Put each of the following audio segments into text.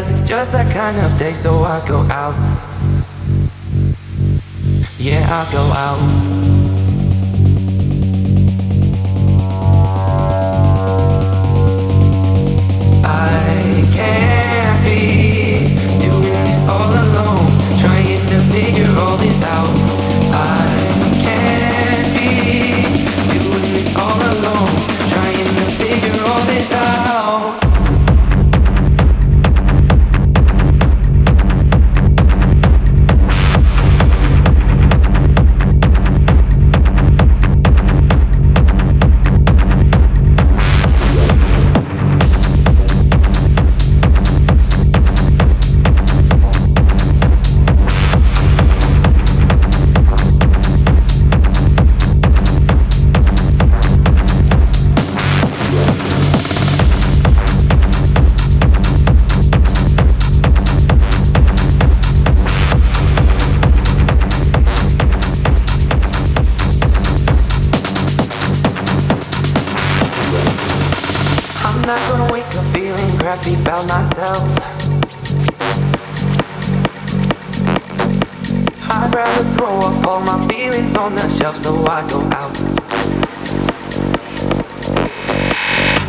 cause it's just that kind of day, so I go out. Yeah, I go out. I can't be doing this all alone, trying to figure all this out.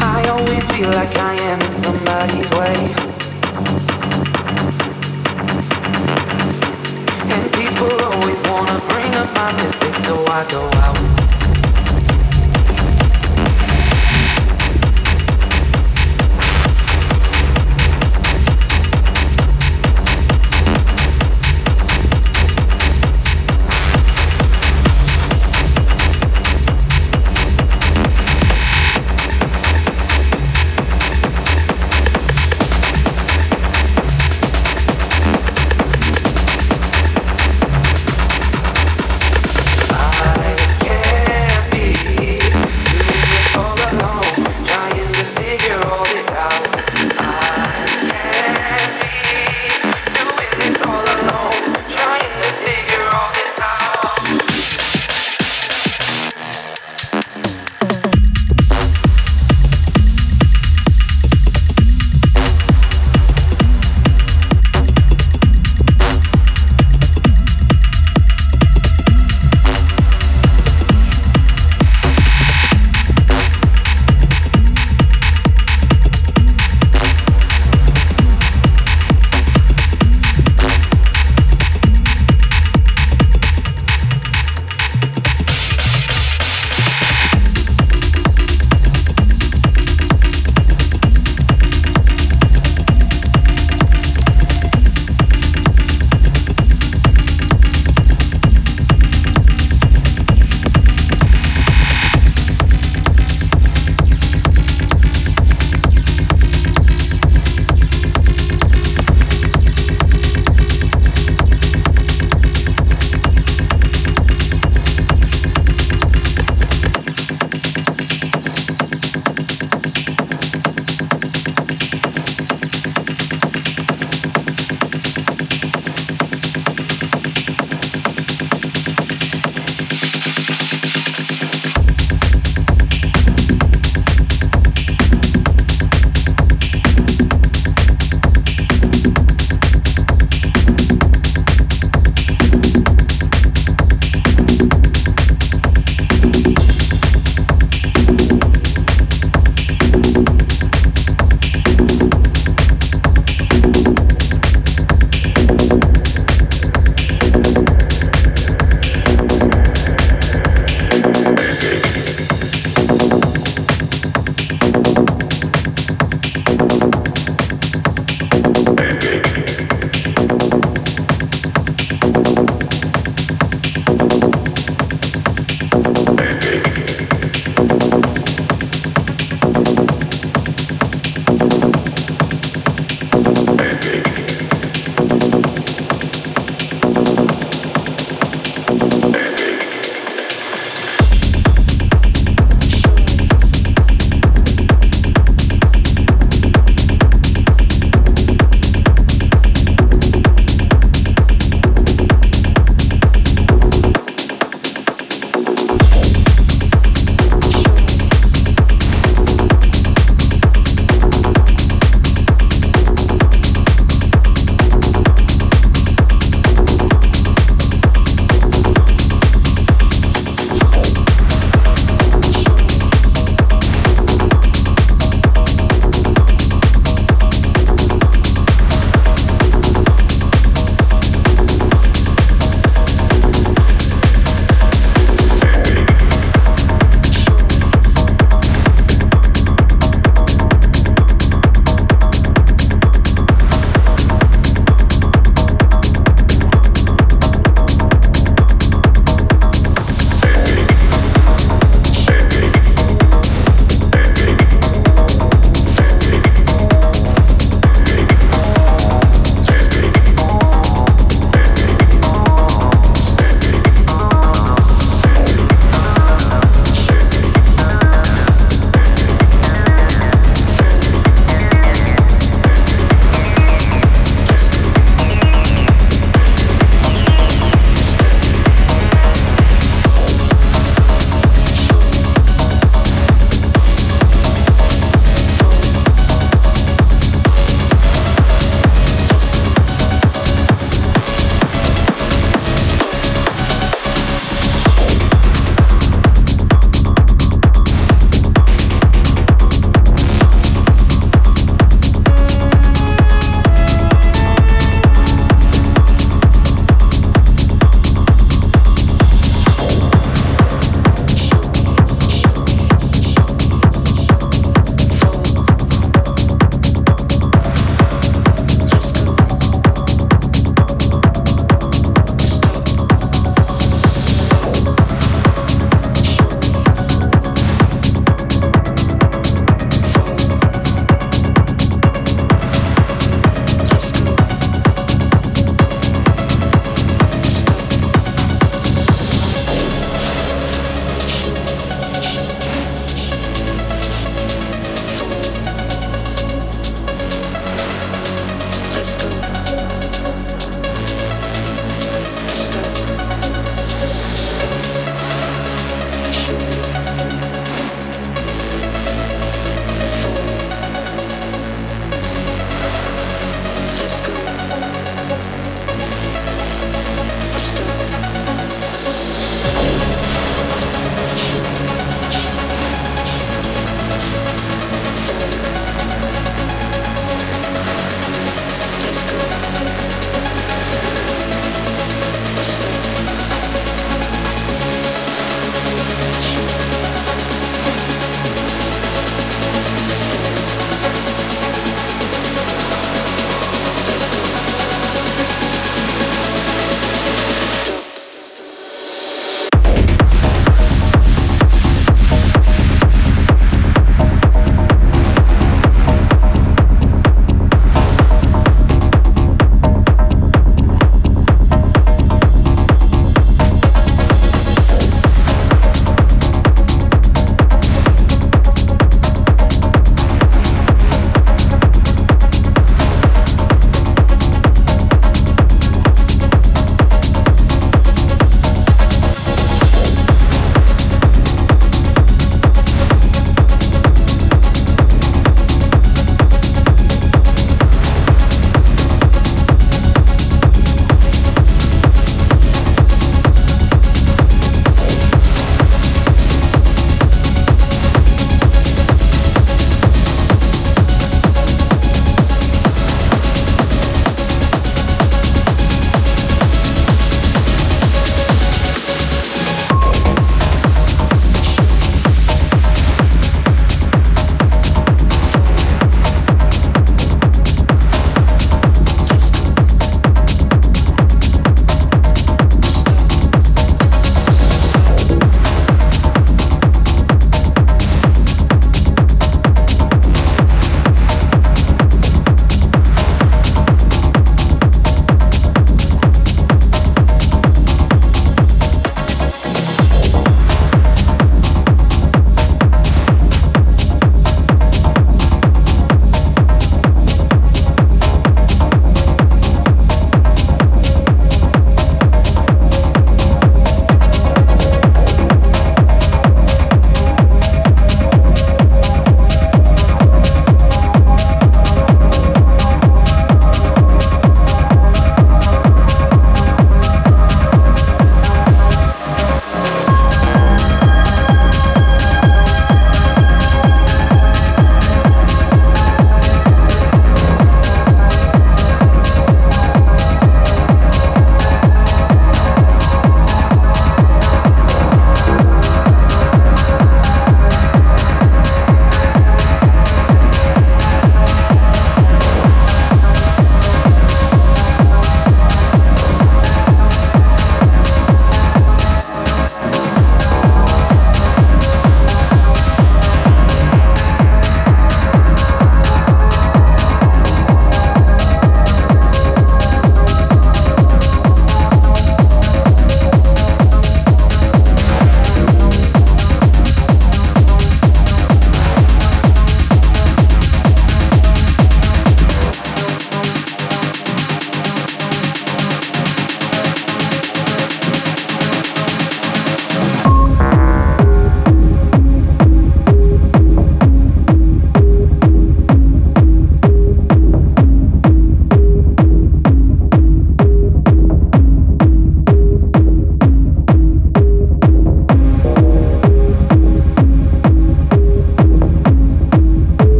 I always feel like I am in somebody's way. And people always wanna bring up my mistakes so I go out.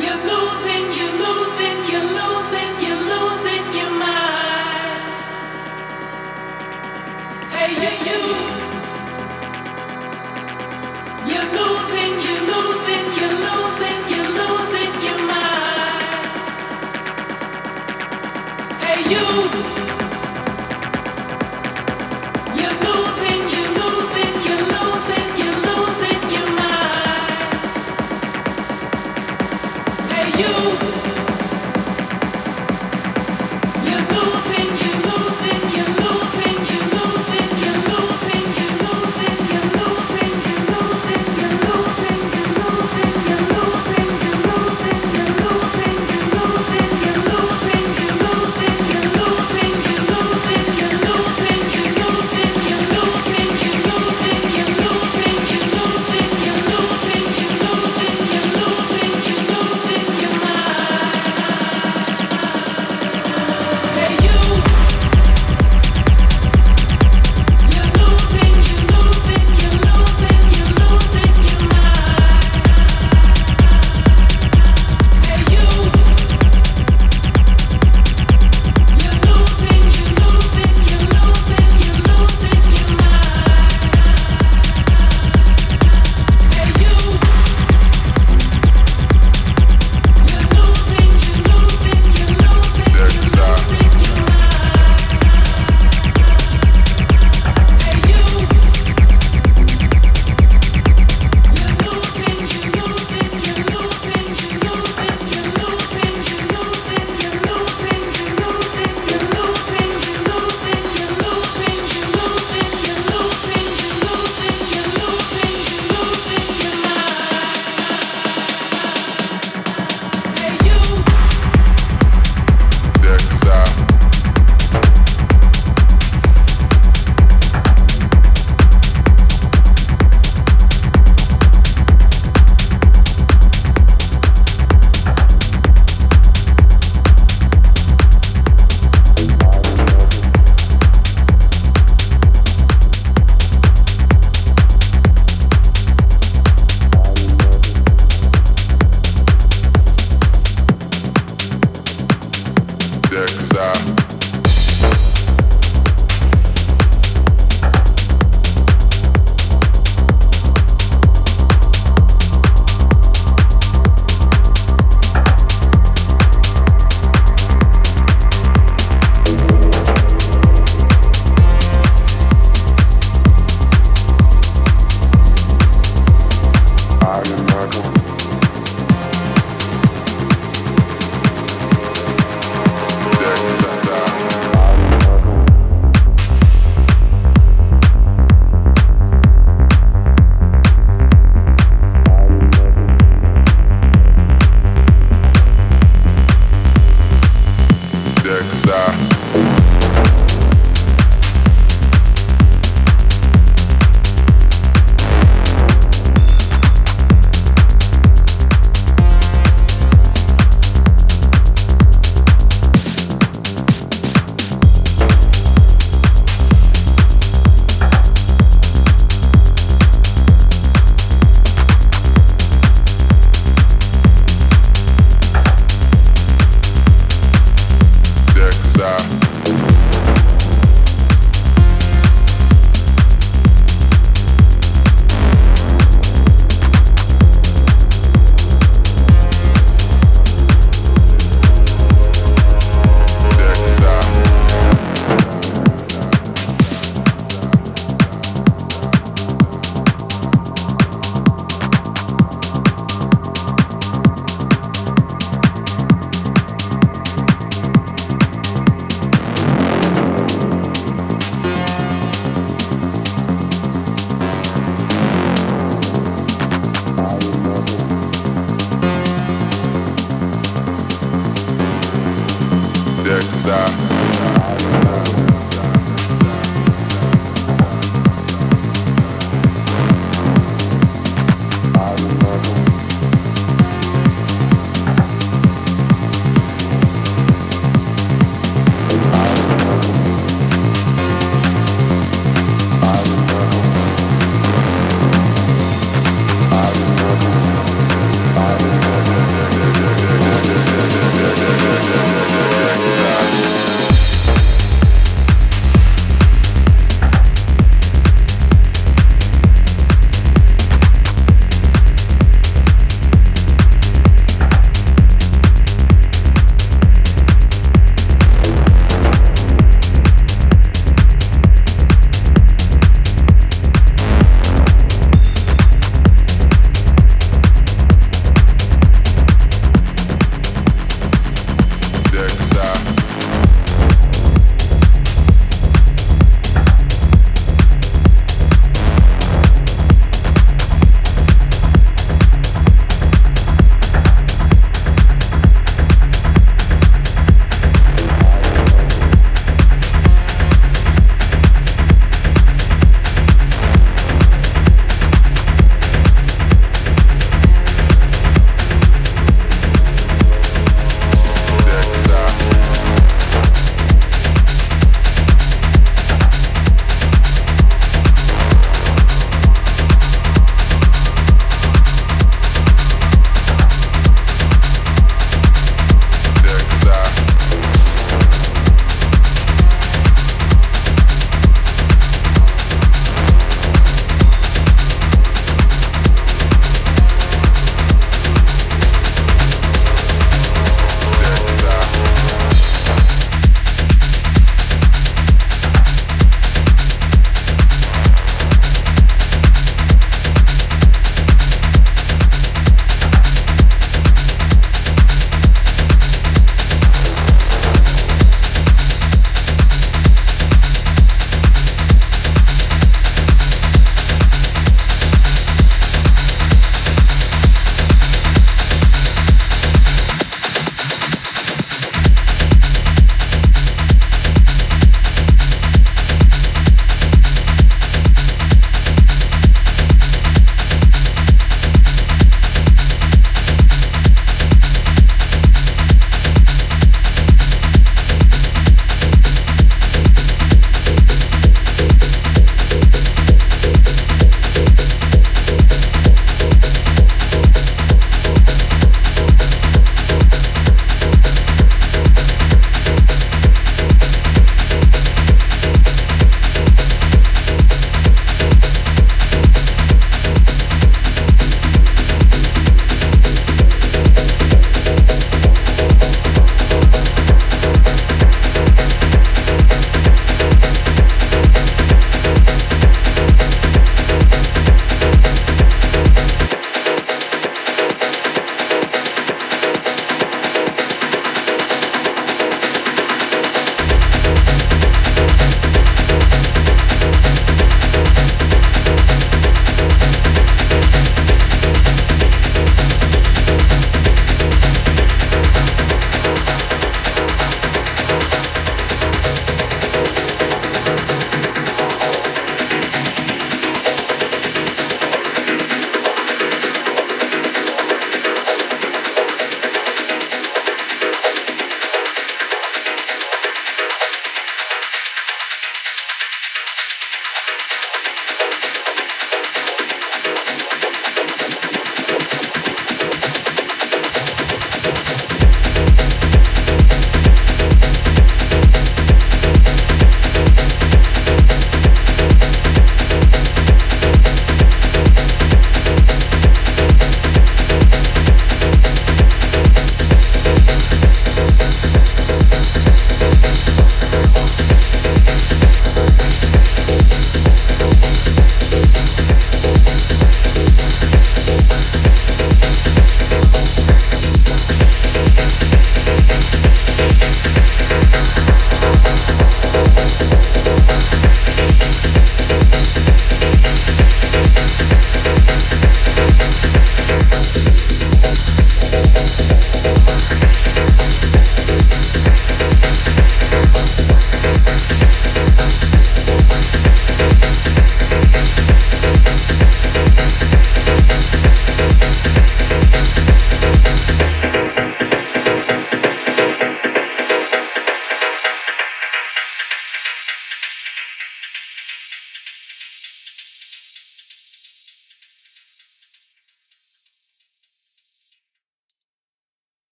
you're losing, you're losing, you're losing.